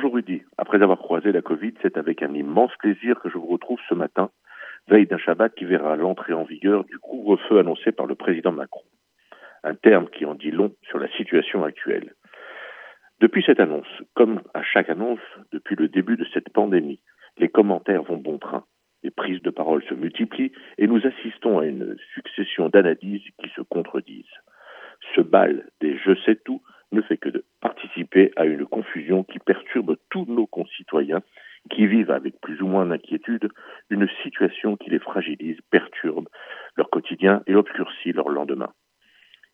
Bonjour Rudy. Après avoir croisé la Covid, c'est avec un immense plaisir que je vous retrouve ce matin, veille d'un Shabbat qui verra l'entrée en vigueur du couvre-feu annoncé par le président Macron. Un terme qui en dit long sur la situation actuelle. Depuis cette annonce, comme à chaque annonce depuis le début de cette pandémie, les commentaires vont bon train. Les prises de parole se multiplient et nous assistons à une succession d'analyses qui se contredisent. Ce bal des je sais tout ne fait que de à une confusion qui perturbe tous nos concitoyens qui vivent avec plus ou moins d'inquiétude une situation qui les fragilise, perturbe leur quotidien et obscurcit leur lendemain.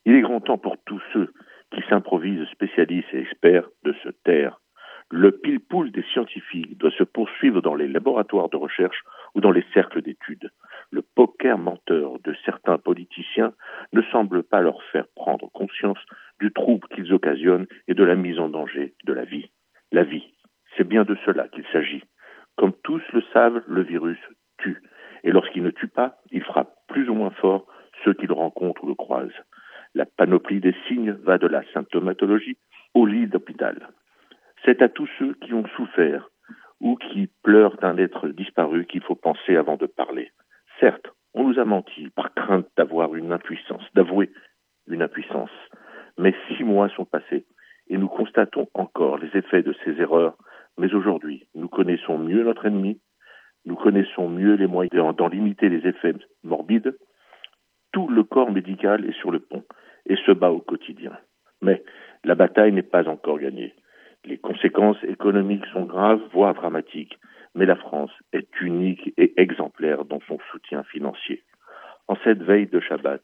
Il est grand temps pour tous ceux qui s'improvisent spécialistes et experts de se taire. Le pile-poule des scientifiques doit se poursuivre dans les laboratoires de recherche ou dans les cercles d'études. Le poker menteur de certains politiciens ne semble pas leur faire prendre conscience du trouble qu'ils occasionnent et de la mise en danger de la vie. La vie, c'est bien de cela qu'il s'agit. Comme tous le savent, le virus tue. Et lorsqu'il ne tue pas, il frappe plus ou moins fort ceux qui le rencontrent ou le croisent. La panoplie des signes va de la symptomatologie au lit d'hôpital. C'est à tous ceux qui ont souffert ou qui pleurent d'un être disparu qu'il faut penser avant de parler. Certes, on nous a menti par crainte d'avoir une impuissance, d'avouer une impuissance. Mais six mois sont passés et nous constatons encore les effets de ces erreurs. Mais aujourd'hui, nous connaissons mieux notre ennemi, nous connaissons mieux les moyens d'en limiter les effets morbides. Tout le corps médical est sur le pont et se bat au quotidien. Mais la bataille n'est pas encore gagnée. Les conséquences économiques sont graves, voire dramatiques, mais la France est unique et exemplaire dans son soutien financier. En cette veille de Shabbat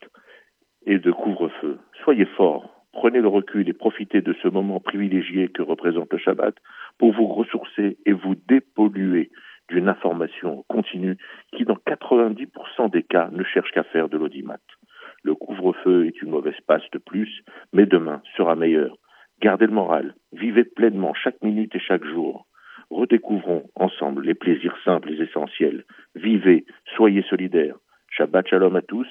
et de couvre-feu, soyez forts, prenez le recul et profitez de ce moment privilégié que représente le Shabbat pour vous ressourcer et vous dépolluer d'une information continue qui, dans 90% des cas, ne cherche qu'à faire de l'audimat. Le couvre-feu est une mauvaise passe de plus, mais demain sera meilleur. Gardez le moral, vivez pleinement chaque minute et chaque jour. Redécouvrons ensemble les plaisirs simples et essentiels. Vivez, soyez solidaires. Shabbat shalom à tous,